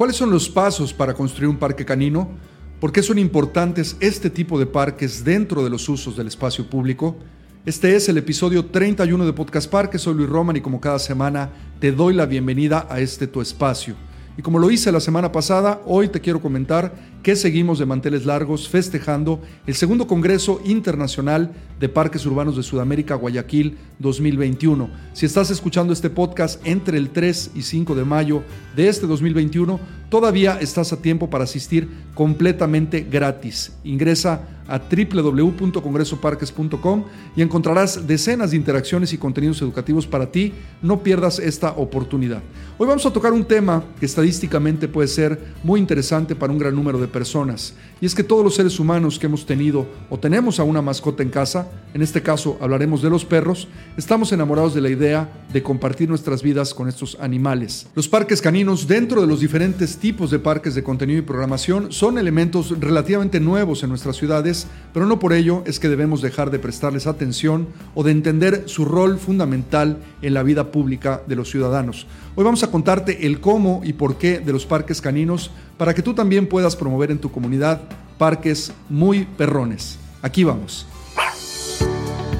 ¿Cuáles son los pasos para construir un parque canino? ¿Por qué son importantes este tipo de parques dentro de los usos del espacio público? Este es el episodio 31 de Podcast Parque, soy Luis Roman y como cada semana te doy la bienvenida a este tu espacio. Y como lo hice la semana pasada, hoy te quiero comentar que seguimos de manteles largos festejando el segundo Congreso Internacional de Parques Urbanos de Sudamérica, Guayaquil 2021. Si estás escuchando este podcast entre el 3 y 5 de mayo de este 2021, todavía estás a tiempo para asistir completamente gratis. Ingresa a www.congresoparques.com y encontrarás decenas de interacciones y contenidos educativos para ti. No pierdas esta oportunidad. Hoy vamos a tocar un tema que estadísticamente puede ser muy interesante para un gran número de personas. Y es que todos los seres humanos que hemos tenido o tenemos a una mascota en casa, en este caso hablaremos de los perros, estamos enamorados de la idea de compartir nuestras vidas con estos animales. Los parques caninos dentro de los diferentes tipos de parques de contenido y programación son elementos relativamente nuevos en nuestras ciudades, pero no por ello es que debemos dejar de prestarles atención o de entender su rol fundamental en la vida pública de los ciudadanos. Hoy vamos a contarte el cómo y por qué de los parques caninos para que tú también puedas promover en tu comunidad parques muy perrones. Aquí vamos.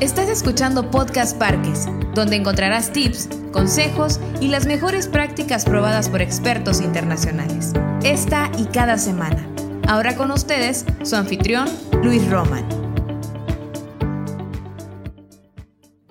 Estás escuchando Podcast Parques, donde encontrarás tips, consejos y las mejores prácticas probadas por expertos internacionales. Esta y cada semana. Ahora con ustedes, su anfitrión, Luis Roman.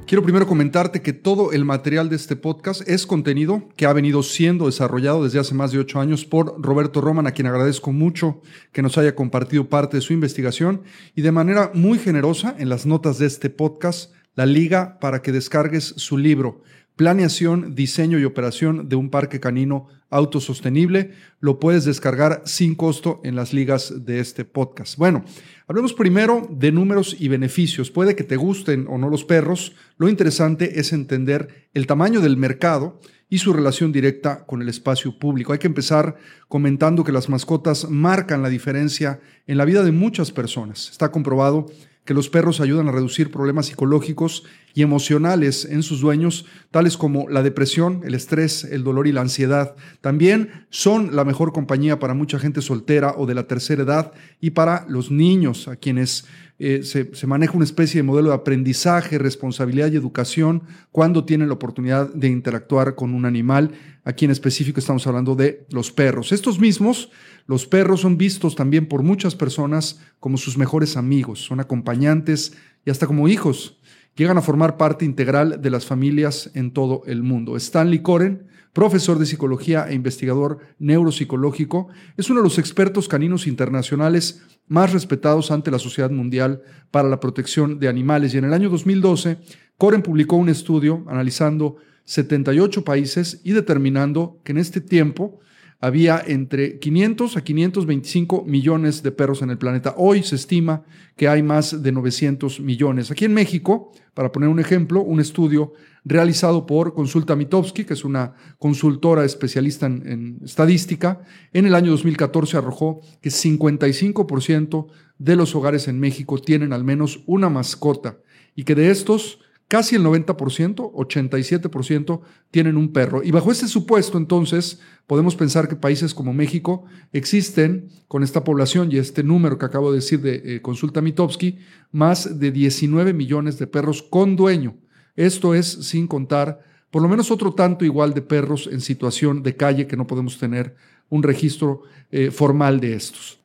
Quiero primero comentarte que todo el material de este podcast es contenido que ha venido siendo desarrollado desde hace más de ocho años por Roberto Roman, a quien agradezco mucho que nos haya compartido parte de su investigación y de manera muy generosa en las notas de este podcast la liga para que descargues su libro Planeación, Diseño y Operación de un Parque Canino Autosostenible. Lo puedes descargar sin costo en las ligas de este podcast. Bueno, hablemos primero de números y beneficios. Puede que te gusten o no los perros. Lo interesante es entender el tamaño del mercado y su relación directa con el espacio público. Hay que empezar comentando que las mascotas marcan la diferencia en la vida de muchas personas. Está comprobado que los perros ayudan a reducir problemas psicológicos y emocionales en sus dueños, tales como la depresión, el estrés, el dolor y la ansiedad. También son la mejor compañía para mucha gente soltera o de la tercera edad y para los niños, a quienes eh, se, se, maneja una especie de modelo de aprendizaje, responsabilidad y educación cuando tienen la oportunidad de interactuar con un animal. Aquí en específico estamos hablando de los perros. Estos mismos los perros son vistos también por muchas personas como sus mejores amigos, son acompañantes y hasta como hijos. Llegan a formar parte integral de las familias en todo el mundo. Stanley Coren, profesor de psicología e investigador neuropsicológico, es uno de los expertos caninos internacionales más respetados ante la sociedad mundial para la protección de animales. Y en el año 2012, Coren publicó un estudio analizando 78 países y determinando que en este tiempo había entre 500 a 525 millones de perros en el planeta. Hoy se estima que hay más de 900 millones. Aquí en México, para poner un ejemplo, un estudio realizado por Consulta Mitowski, que es una consultora especialista en, en estadística, en el año 2014 arrojó que 55% de los hogares en México tienen al menos una mascota y que de estos Casi el 90%, 87% tienen un perro. Y bajo este supuesto, entonces, podemos pensar que países como México existen con esta población y este número que acabo de decir de eh, Consulta Mitowski, más de 19 millones de perros con dueño. Esto es sin contar por lo menos otro tanto igual de perros en situación de calle que no podemos tener un registro eh, formal de estos.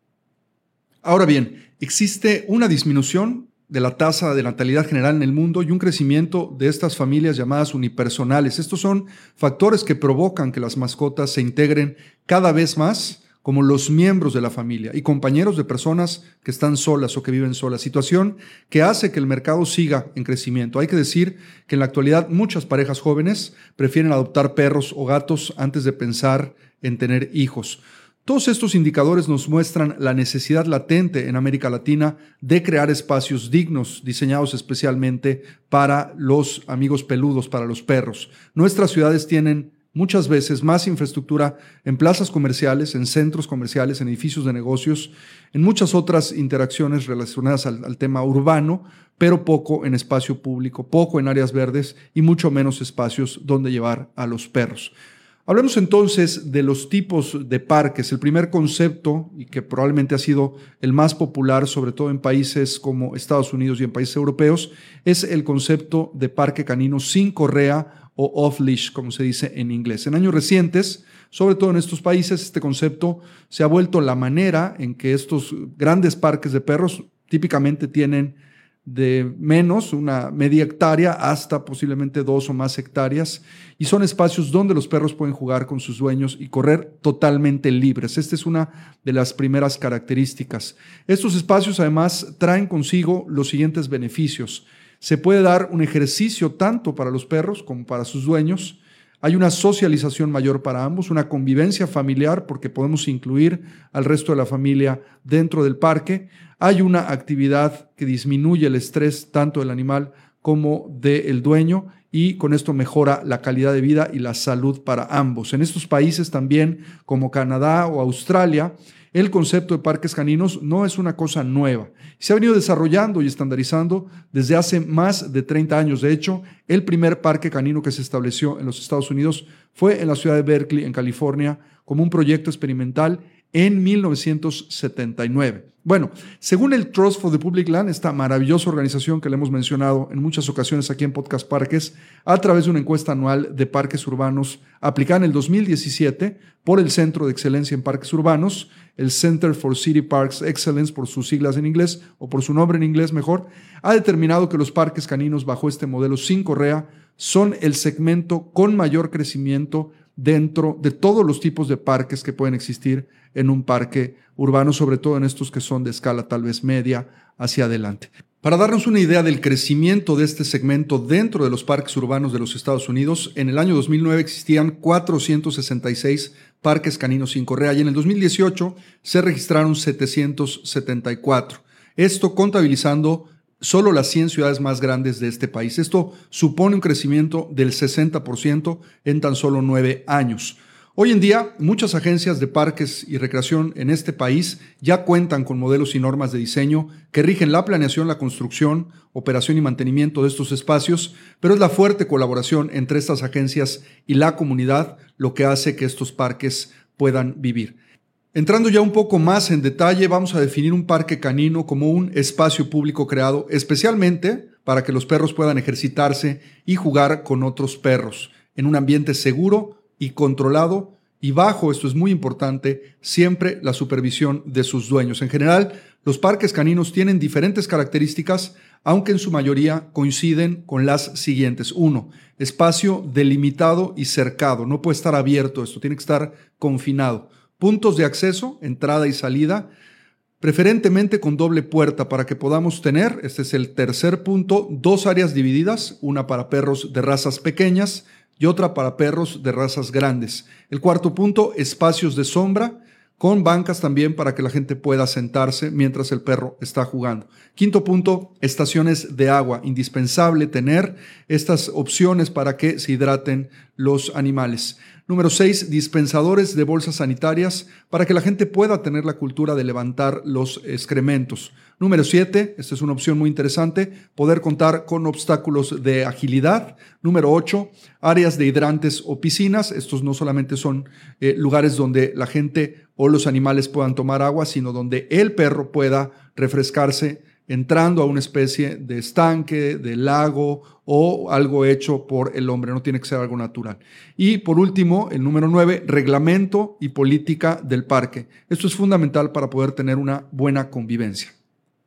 Ahora bien, existe una disminución de la tasa de natalidad general en el mundo y un crecimiento de estas familias llamadas unipersonales. Estos son factores que provocan que las mascotas se integren cada vez más como los miembros de la familia y compañeros de personas que están solas o que viven solas, situación que hace que el mercado siga en crecimiento. Hay que decir que en la actualidad muchas parejas jóvenes prefieren adoptar perros o gatos antes de pensar en tener hijos. Todos estos indicadores nos muestran la necesidad latente en América Latina de crear espacios dignos, diseñados especialmente para los amigos peludos, para los perros. Nuestras ciudades tienen muchas veces más infraestructura en plazas comerciales, en centros comerciales, en edificios de negocios, en muchas otras interacciones relacionadas al, tema urbano, pero poco en espacio público, poco en áreas verdes y mucho menos espacios donde llevar a los perros. Hablemos entonces de los tipos de parques. El primer concepto, y que probablemente ha sido el más popular, sobre todo en países como Estados Unidos y en países europeos, es el concepto de parque canino sin correa o off-leash, como se dice en inglés. En años recientes, sobre todo en estos países, este concepto se ha vuelto la manera en que estos grandes parques de perros típicamente tienen de menos, una media hectárea, hasta posiblemente dos o más hectáreas, y son espacios donde los perros pueden jugar con sus dueños y correr totalmente libres. Esta es una de las primeras características. Estos espacios además traen consigo los siguientes beneficios. Se puede dar un ejercicio tanto para los perros como para sus dueños, hay una socialización mayor para ambos, una convivencia familiar porque podemos incluir al resto de la familia dentro del parque. Hay una actividad que disminuye el estrés tanto del animal como del dueño y con esto mejora la calidad de vida y la salud para ambos. En estos países también como Canadá o Australia, el concepto de parques caninos no es una cosa nueva. Se ha venido desarrollando y estandarizando desde hace más de 30 años. De hecho, el primer parque canino que se estableció en los Estados Unidos fue en la ciudad de Berkeley, en California, como un proyecto experimental en 1979. Bueno, según el Trust for the Public Land, esta maravillosa organización que le hemos mencionado en muchas ocasiones aquí en Podcast Parques, a través de una encuesta anual de parques urbanos aplicada en el 2017 por el Centro de Excelencia en Parques Urbanos, el Center for City Parks Excellence por sus siglas en inglés o por su nombre en inglés mejor, ha determinado que los parques caninos bajo este modelo sin correa son el segmento con mayor crecimiento dentro de todos los tipos de parques que pueden existir en un parque urbano, sobre todo en estos que son de escala tal vez media hacia adelante. Para darnos una idea del crecimiento de este segmento dentro de los parques urbanos de los Estados Unidos, en el año 2009 existían 466 parques caninos sin correa y en el 2018 se registraron 774. Esto contabilizando solo las 100 ciudades más grandes de este país. Esto supone un crecimiento del 60% en tan solo nueve años. Hoy en día, muchas agencias de parques y recreación en este país ya cuentan con modelos y normas de diseño que rigen la planeación, la construcción, operación y mantenimiento de estos espacios, pero es la fuerte colaboración entre estas agencias y la comunidad lo que hace que estos parques puedan vivir. Entrando ya un poco más en detalle, vamos a definir un parque canino como un espacio público creado especialmente para que los perros puedan ejercitarse y jugar con otros perros en un ambiente seguro y controlado y bajo, esto es muy importante, siempre la supervisión de sus dueños. En general, los parques caninos tienen diferentes características, aunque en su mayoría coinciden con las siguientes. Uno, espacio delimitado y cercado. No puede estar abierto esto, tiene que estar confinado puntos de acceso, entrada y salida, preferentemente con doble puerta para que podamos tener, este es el tercer punto, dos áreas divididas, una para perros de razas pequeñas y otra para perros de razas grandes. El cuarto punto, espacios de sombra con bancas también para que la gente pueda sentarse mientras el perro está jugando. Quinto punto, estaciones de agua. Indispensable tener estas opciones para que se hidraten los animales. Número 6, dispensadores de bolsas sanitarias para que la gente pueda tener la cultura de levantar los excrementos. Número 7, esta es una opción muy interesante, poder contar con obstáculos de agilidad. Número 8, áreas de hidrantes o piscinas. Estos no solamente son eh, lugares donde la gente o los animales puedan tomar agua, sino donde el perro pueda refrescarse entrando a una especie de estanque, de lago o algo hecho por el hombre, no tiene que ser algo natural. Y por último, el número nueve, reglamento y política del parque. Esto es fundamental para poder tener una buena convivencia.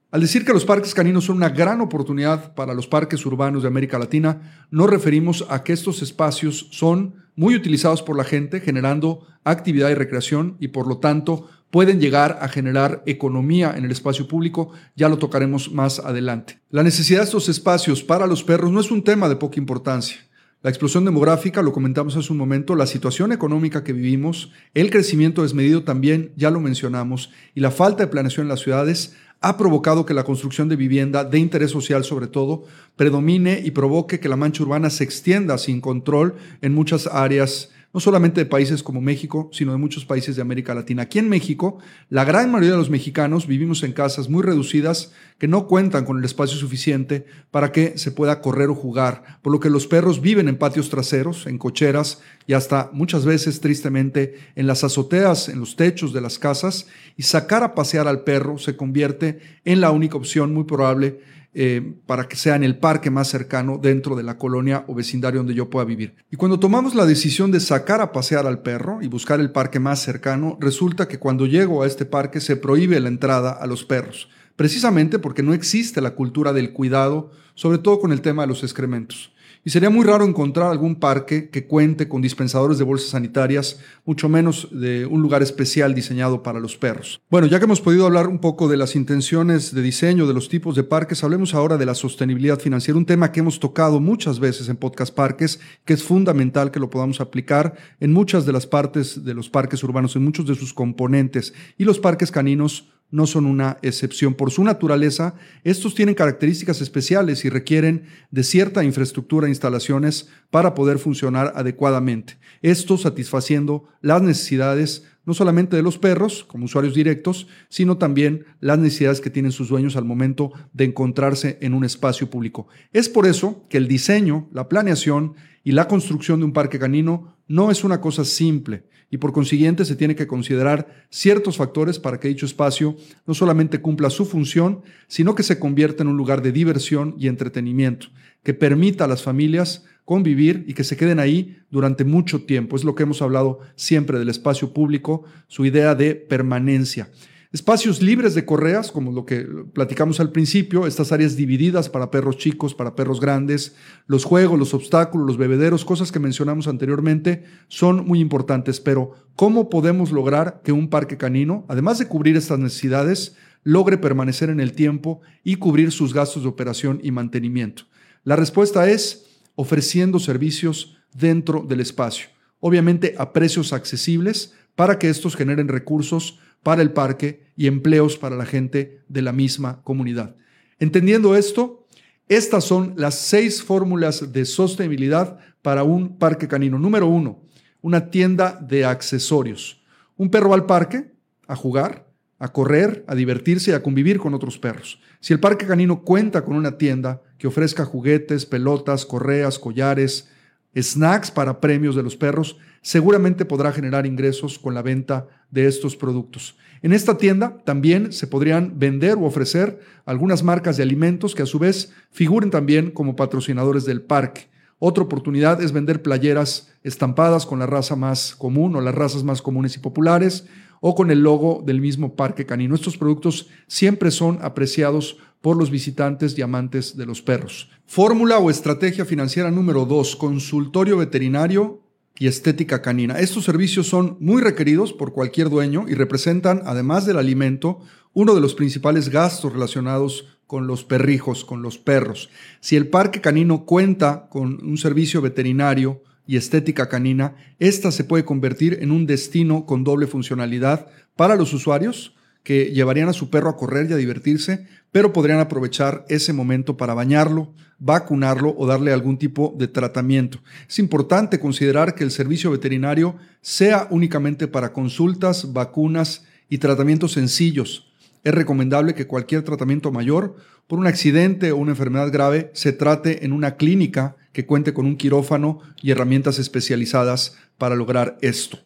Al decir que los parques caninos son una gran oportunidad para los parques urbanos de América Latina, nos referimos a que estos espacios son muy utilizados por la gente, generando actividad y recreación y por lo tanto pueden llegar a generar economía en el espacio público, ya lo tocaremos más adelante. La necesidad de estos espacios para los perros no es un tema de poca importancia. La explosión demográfica, lo comentamos hace un momento, la situación económica que vivimos, el crecimiento desmedido también, ya lo mencionamos, y la falta de planeación en las ciudades ha provocado que la construcción de vivienda, de interés social sobre todo, predomine y provoque que la mancha urbana se extienda sin control en muchas áreas no solamente de países como México, sino de muchos países de América Latina. Aquí en México, la gran mayoría de los mexicanos vivimos en casas muy reducidas que no cuentan con el espacio suficiente para que se pueda correr o jugar, por lo que los perros viven en patios traseros, en cocheras y hasta muchas veces, tristemente, en las azoteas, en los techos de las casas, y sacar a pasear al perro se convierte en la única opción muy probable eh, para que sea en el parque más cercano dentro de la colonia o vecindario donde yo pueda vivir. Y cuando tomamos la decisión de sacar a pasear al perro y buscar el parque más cercano, resulta que cuando llego a este parque se prohíbe la entrada a los perros, precisamente porque no existe la cultura del cuidado, sobre todo con el tema de los excrementos. Y sería muy raro encontrar algún parque que cuente con dispensadores de bolsas sanitarias, mucho menos de un lugar especial diseñado para los perros. Bueno, ya que hemos podido hablar un poco de las intenciones de diseño de los tipos de parques, hablemos ahora de la sostenibilidad financiera, un tema que hemos tocado muchas veces en Podcast Parques, que es fundamental que lo podamos aplicar en muchas de las partes de los parques urbanos, en muchos de sus componentes. Y los parques caninos no son una excepción. Por su naturaleza, estos tienen características especiales y requieren de cierta infraestructura e instalaciones para poder funcionar adecuadamente. Esto satisfaciendo las necesidades no solamente de los perros como usuarios directos, sino también las necesidades que tienen sus dueños al momento de encontrarse en un espacio público. Es por eso que el diseño, la planeación y la construcción de un parque canino no es una cosa simple y por consiguiente se tiene que considerar ciertos factores para que dicho espacio no solamente cumpla su función, sino que se convierta en un lugar de diversión y entretenimiento, que permita a las familias convivir y que se queden ahí durante mucho tiempo. Es lo que hemos hablado siempre del espacio público, su idea de permanencia. Espacios libres de correas, como lo que platicamos al principio, estas áreas divididas para perros chicos, para perros grandes, los juegos, los obstáculos, los bebederos, cosas que mencionamos anteriormente, son muy importantes. Pero, ¿cómo podemos lograr que un parque canino, además de cubrir estas necesidades, logre permanecer en el tiempo y cubrir sus gastos de operación y mantenimiento? La respuesta es ofreciendo servicios dentro del espacio, obviamente a precios accesibles para que estos generen recursos para el parque y empleos para la gente de la misma comunidad. Entendiendo esto, estas son las seis fórmulas de sostenibilidad para un parque canino. Número uno, una tienda de accesorios. Un perro al parque a jugar, a correr, a divertirse y a convivir con otros perros. Si el parque canino cuenta con una tienda que ofrezca juguetes, pelotas, correas, collares, snacks para premios de los perros, seguramente podrá generar ingresos con la venta de estos productos. En esta tienda también se podrían vender o ofrecer algunas marcas de alimentos que a su vez figuren también como patrocinadores del parque. Otra oportunidad es vender playeras estampadas con la raza más común o las razas más comunes y populares o con el logo del mismo parque canino. Estos productos siempre son apreciados por los visitantes y amantes de los perros. Fórmula o estrategia financiera número 2, consultorio veterinario y estética canina. Estos servicios son muy requeridos por cualquier dueño y representan, además del alimento, uno de los principales gastos relacionados con los perrijos, con los perros. Si el parque canino cuenta con un servicio veterinario y estética canina, esta se puede convertir en un destino con doble funcionalidad para los usuarios que llevarían a su perro a correr y a divertirse, pero podrían aprovechar ese momento para bañarlo, vacunarlo o darle algún tipo de tratamiento. Es importante considerar que el servicio veterinario sea únicamente para consultas, vacunas y tratamientos sencillos. Es recomendable que cualquier tratamiento mayor por un accidente o una enfermedad grave se trate en una clínica que cuente con un quirófano y herramientas especializadas para lograr esto.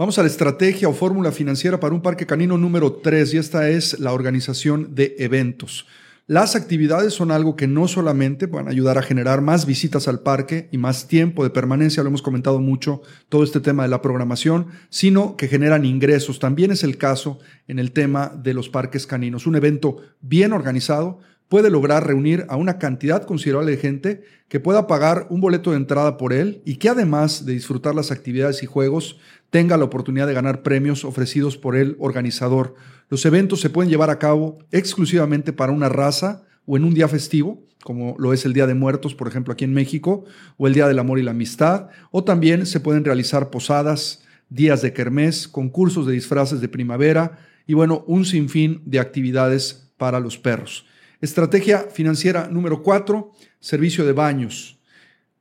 Vamos a la estrategia o fórmula financiera para un parque canino número 3 y esta es la organización de eventos. Las actividades son algo que no solamente van a ayudar a generar más visitas al parque y más tiempo de permanencia, lo hemos comentado mucho, todo este tema de la programación, sino que generan ingresos. También es el caso en el tema de los parques caninos. Un evento bien organizado puede lograr reunir a una cantidad considerable de gente que pueda pagar un boleto de entrada por él y que además de disfrutar las actividades y juegos, tenga la oportunidad de ganar premios ofrecidos por el organizador. Los eventos se pueden llevar a cabo exclusivamente para una raza o en un día festivo, como lo es el Día de Muertos, por ejemplo, aquí en México, o el Día del Amor y la Amistad, o también se pueden realizar posadas, días de kermés, concursos de disfraces de primavera y bueno, un sinfín de actividades para los perros. Estrategia financiera número cuatro, servicio de baños.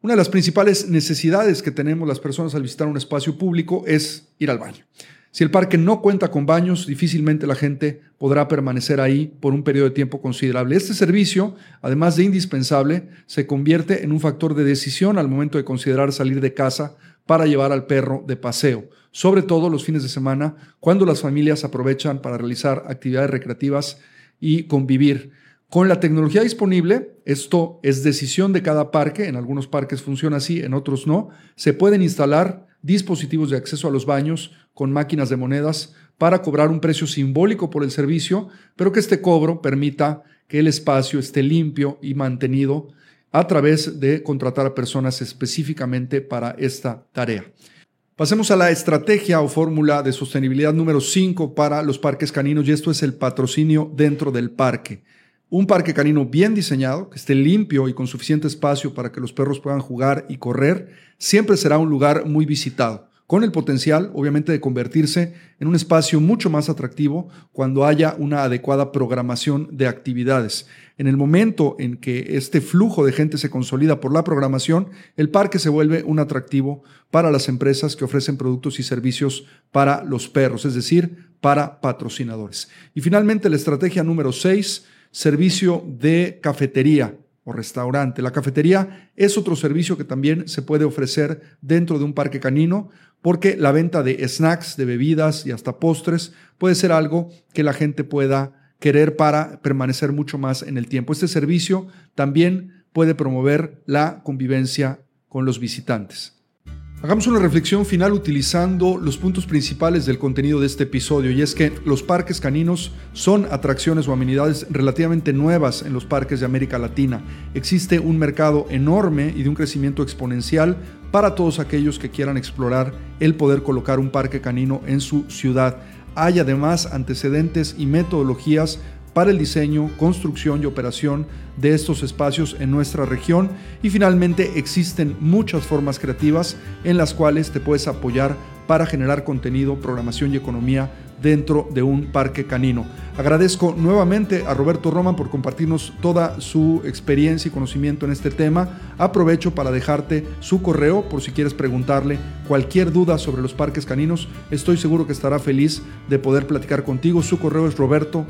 Una de las principales necesidades que tenemos las personas al visitar un espacio público es ir al baño. Si el parque no cuenta con baños, difícilmente la gente podrá permanecer ahí por un periodo de tiempo considerable. Este servicio, además de indispensable, se convierte en un factor de decisión al momento de considerar salir de casa para llevar al perro de paseo, sobre todo los fines de semana, cuando las familias aprovechan para realizar actividades recreativas y convivir. Con la tecnología disponible, esto es decisión de cada parque, en algunos parques funciona así, en otros no, se pueden instalar dispositivos de acceso a los baños con máquinas de monedas para cobrar un precio simbólico por el servicio, pero que este cobro permita que el espacio esté limpio y mantenido a través de contratar a personas específicamente para esta tarea. Pasemos a la estrategia o fórmula de sostenibilidad número 5 para los parques caninos y esto es el patrocinio dentro del parque. Un parque canino bien diseñado, que esté limpio y con suficiente espacio para que los perros puedan jugar y correr, siempre será un lugar muy visitado, con el potencial, obviamente, de convertirse en un espacio mucho más atractivo cuando haya una adecuada programación de actividades. En el momento en que este flujo de gente se consolida por la programación, el parque se vuelve un atractivo para las empresas que ofrecen productos y servicios para los perros, es decir, para patrocinadores. Y finalmente, la estrategia número 6 servicio de cafetería o restaurante. La cafetería es otro servicio que también se puede ofrecer dentro de un parque canino porque la venta de snacks, de bebidas y hasta postres puede ser algo que la gente pueda querer para permanecer mucho más en el tiempo. Este servicio también puede promover la convivencia con los visitantes. Hagamos una reflexión final utilizando los puntos principales del contenido de este episodio y es que los parques caninos son atracciones o amenidades relativamente nuevas en los parques de América Latina. Existe un mercado enorme y de un crecimiento exponencial para todos aquellos que quieran explorar el poder colocar un parque canino en su ciudad. Hay además antecedentes y metodologías para el diseño, construcción y operación de estos espacios en nuestra región. Y finalmente existen muchas formas creativas en las cuales te puedes apoyar para generar contenido, programación y economía dentro de un parque canino. Agradezco nuevamente a Roberto Roman por compartirnos toda su experiencia y conocimiento en este tema. Aprovecho para dejarte su correo por si quieres preguntarle cualquier duda sobre los parques caninos. Estoy seguro que estará feliz de poder platicar contigo. Su correo es roberto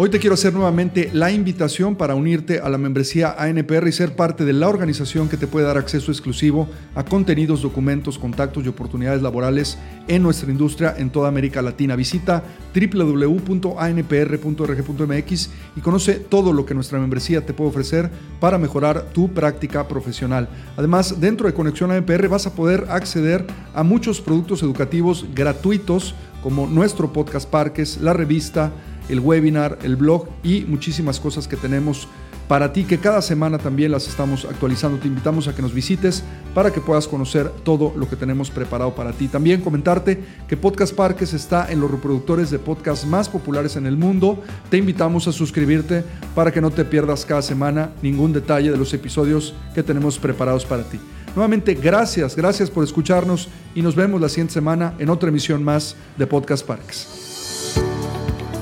Hoy te quiero hacer nuevamente la invitación para unirte a la membresía ANPR y ser parte de la organización que te puede dar acceso exclusivo a contenidos, documentos, contactos y oportunidades laborales en nuestra industria en toda América Latina. Visita www.anpr.org.mx y conoce todo lo que nuestra membresía te puede ofrecer para mejorar tu práctica profesional. Además, dentro de Conexión ANPR vas a poder acceder a muchos productos educativos gratuitos como nuestro podcast Parques, la revista, el webinar, el blog y muchísimas cosas que tenemos para ti que cada semana también las estamos actualizando. Te invitamos a que nos visites para que puedas conocer todo lo que tenemos preparado para ti. También comentarte que Podcast Parques está en los reproductores de podcast más populares en el mundo. Te invitamos a suscribirte para que no te pierdas cada semana ningún detalle de los episodios que tenemos preparados para ti. Nuevamente, gracias, gracias por escucharnos y nos vemos la siguiente semana en otra emisión más de Podcast Parques.